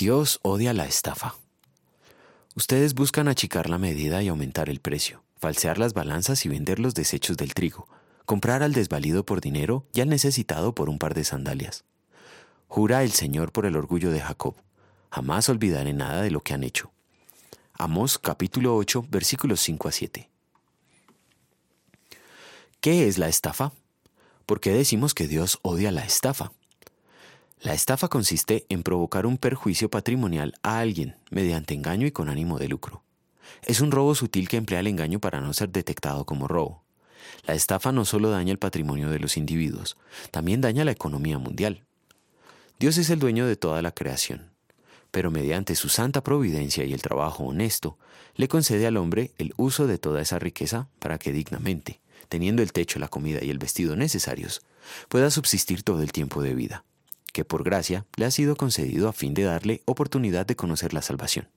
Dios odia la estafa. Ustedes buscan achicar la medida y aumentar el precio, falsear las balanzas y vender los desechos del trigo, comprar al desvalido por dinero y al necesitado por un par de sandalias. Jura el Señor por el orgullo de Jacob, jamás olvidaré nada de lo que han hecho. Amos capítulo 8 versículos 5 a 7. ¿Qué es la estafa? ¿Por qué decimos que Dios odia la estafa? La estafa consiste en provocar un perjuicio patrimonial a alguien mediante engaño y con ánimo de lucro. Es un robo sutil que emplea el engaño para no ser detectado como robo. La estafa no solo daña el patrimonio de los individuos, también daña la economía mundial. Dios es el dueño de toda la creación, pero mediante su santa providencia y el trabajo honesto, le concede al hombre el uso de toda esa riqueza para que dignamente, teniendo el techo, la comida y el vestido necesarios, pueda subsistir todo el tiempo de vida que por gracia le ha sido concedido a fin de darle oportunidad de conocer la salvación.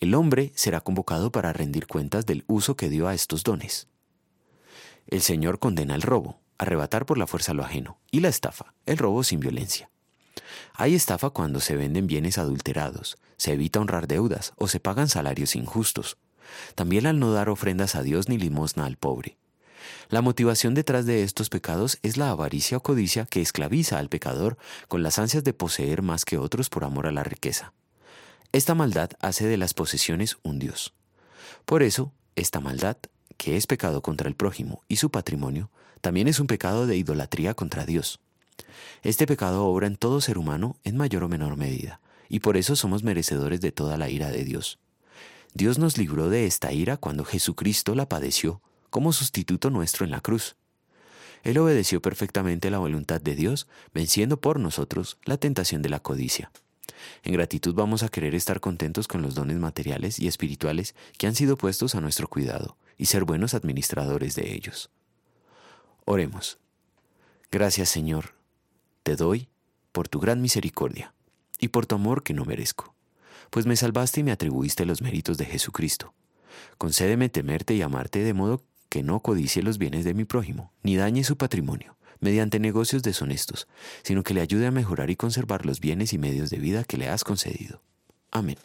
El hombre será convocado para rendir cuentas del uso que dio a estos dones. El Señor condena el robo, arrebatar por la fuerza lo ajeno, y la estafa, el robo sin violencia. Hay estafa cuando se venden bienes adulterados, se evita honrar deudas o se pagan salarios injustos. También al no dar ofrendas a Dios ni limosna al pobre. La motivación detrás de estos pecados es la avaricia o codicia que esclaviza al pecador con las ansias de poseer más que otros por amor a la riqueza. Esta maldad hace de las posesiones un Dios. Por eso, esta maldad, que es pecado contra el prójimo y su patrimonio, también es un pecado de idolatría contra Dios. Este pecado obra en todo ser humano en mayor o menor medida, y por eso somos merecedores de toda la ira de Dios. Dios nos libró de esta ira cuando Jesucristo la padeció como sustituto nuestro en la cruz. Él obedeció perfectamente la voluntad de Dios, venciendo por nosotros la tentación de la codicia. En gratitud vamos a querer estar contentos con los dones materiales y espirituales que han sido puestos a nuestro cuidado y ser buenos administradores de ellos. Oremos. Gracias Señor, te doy por tu gran misericordia y por tu amor que no merezco, pues me salvaste y me atribuiste los méritos de Jesucristo. Concédeme temerte y amarte de modo que no codicie los bienes de mi prójimo, ni dañe su patrimonio, mediante negocios deshonestos, sino que le ayude a mejorar y conservar los bienes y medios de vida que le has concedido. Amén.